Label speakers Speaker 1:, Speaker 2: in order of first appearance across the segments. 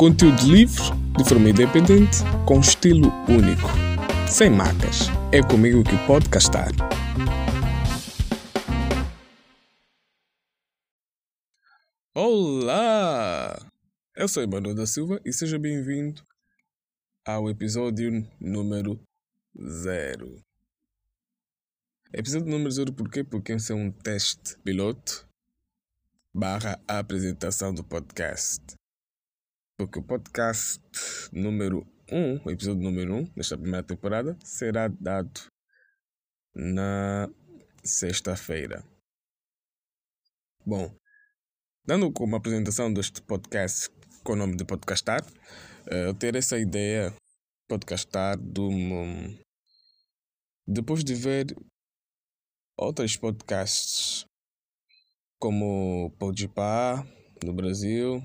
Speaker 1: Conteúdo livre, de forma independente, com estilo único. Sem marcas. É comigo que pode castar. Olá! Eu sou Emmanuel da Silva e seja bem-vindo ao episódio número zero. Episódio número zero por quê? Porque esse é um teste piloto barra apresentação do podcast porque o podcast número 1, um, o episódio número 1 um, desta primeira temporada, será dado na sexta-feira. Bom, dando como apresentação deste podcast com o nome de Podcastar, eh, eu ter essa ideia podcastar do depois de ver outros podcasts como Podpah no Brasil,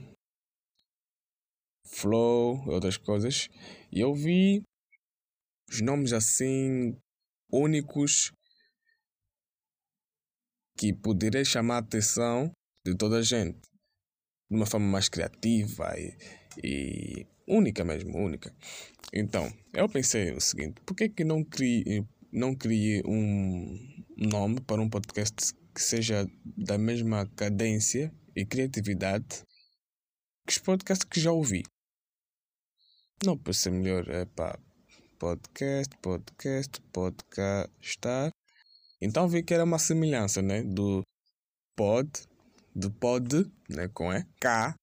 Speaker 1: Flow outras coisas. E eu vi os nomes assim únicos que poderiam chamar a atenção de toda a gente de uma forma mais criativa e, e única mesmo, única. Então, eu pensei o seguinte, por que que não criei, não criei um nome para um podcast que seja da mesma cadência e criatividade que os podcasts que já ouvi? Não, para ser melhor, é pá, podcast, podcast, podcastar. Então vi que era uma semelhança, né? Do pod, do pod, né? Com E, K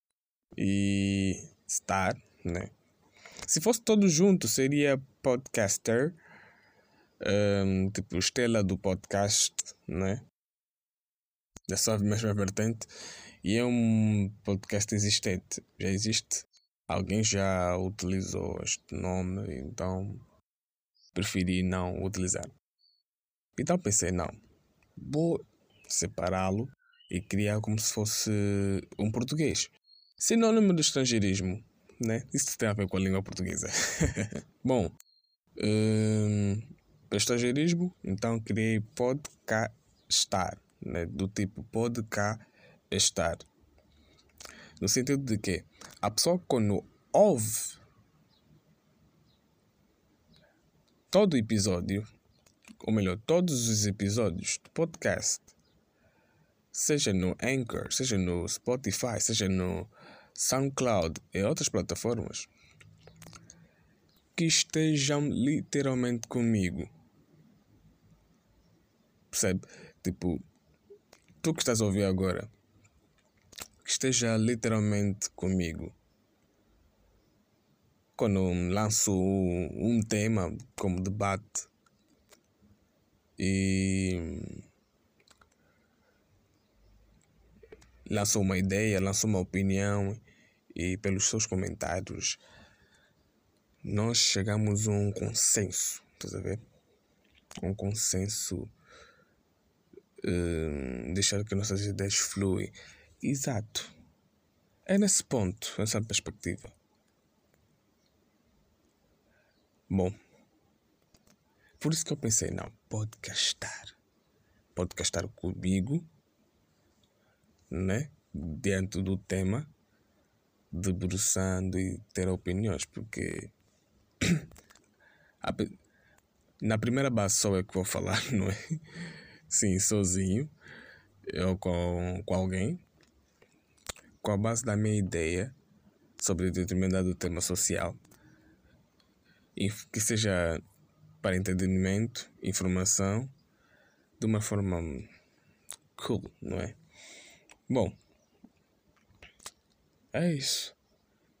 Speaker 1: e star, né? Se fosse todo junto, seria podcaster, um, tipo estrela do podcast, né? Dessa mesma vertente. E é um podcast existente, já existe Alguém já utilizou este nome, então preferi não utilizar. Então pensei, não, vou separá-lo e criar como se fosse um português. Sinônimo de estrangeirismo, né? Isso tem a ver com a língua portuguesa. Bom, hum, estrangeirismo, então criei podcastar, né? do tipo podcastar. No sentido de que a pessoa quando ouve todo episódio, ou melhor, todos os episódios do podcast, seja no Anchor, seja no Spotify, seja no SoundCloud e outras plataformas, que estejam literalmente comigo. Percebe? Tipo, tu que estás a ouvir agora, esteja literalmente comigo. Quando lanço um tema como debate e lanço uma ideia, lanço uma opinião e pelos seus comentários nós chegamos a um consenso, estás a ver? Um consenso, uh, deixar que nossas ideias fluem. Exato. É nesse ponto, nessa perspectiva. Bom, por isso que eu pensei, não. Pode gastar comigo, né? Dentro do tema, debruçando e ter opiniões, porque na primeira base só é que vou falar, não é? Sim, sozinho, ou com, com alguém, com a base da minha ideia sobre determinado tema social, que seja para entretenimento, informação, de uma forma cool, não é? Bom, é isso.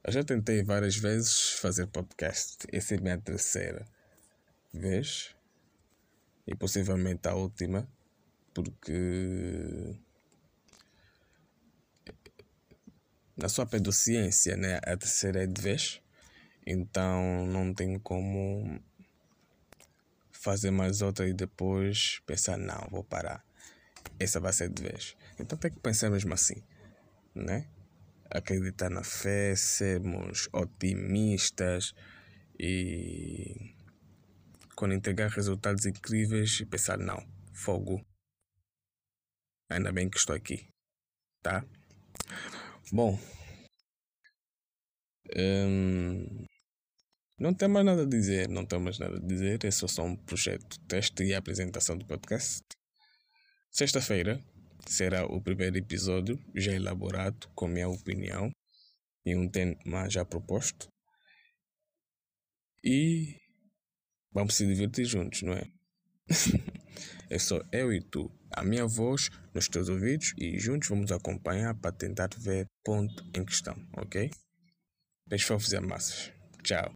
Speaker 1: Eu já tentei várias vezes fazer podcast. Essa é a minha terceira vez. E possivelmente a última. Porque na sua pedociência, né? A terceira é de vez. Então não tem como fazer mais outra e depois pensar, não, vou parar. Essa vai ser de vez. Então tem que pensar mesmo assim, né? Acreditar na fé, sermos otimistas e quando entregar resultados incríveis pensar, não, fogo. Ainda bem que estou aqui, tá? Bom, Hum, não tem mais nada a dizer, não tem mais nada a dizer, é só, só um projeto teste e apresentação do podcast. Sexta-feira será o primeiro episódio já elaborado com minha opinião e um tema já proposto. E vamos se divertir juntos, não é? é só eu e tu, a minha voz nos teus ouvidos e juntos vamos acompanhar para tentar ver ponto em questão, ok? Beijos fofos e amassas. Tchau.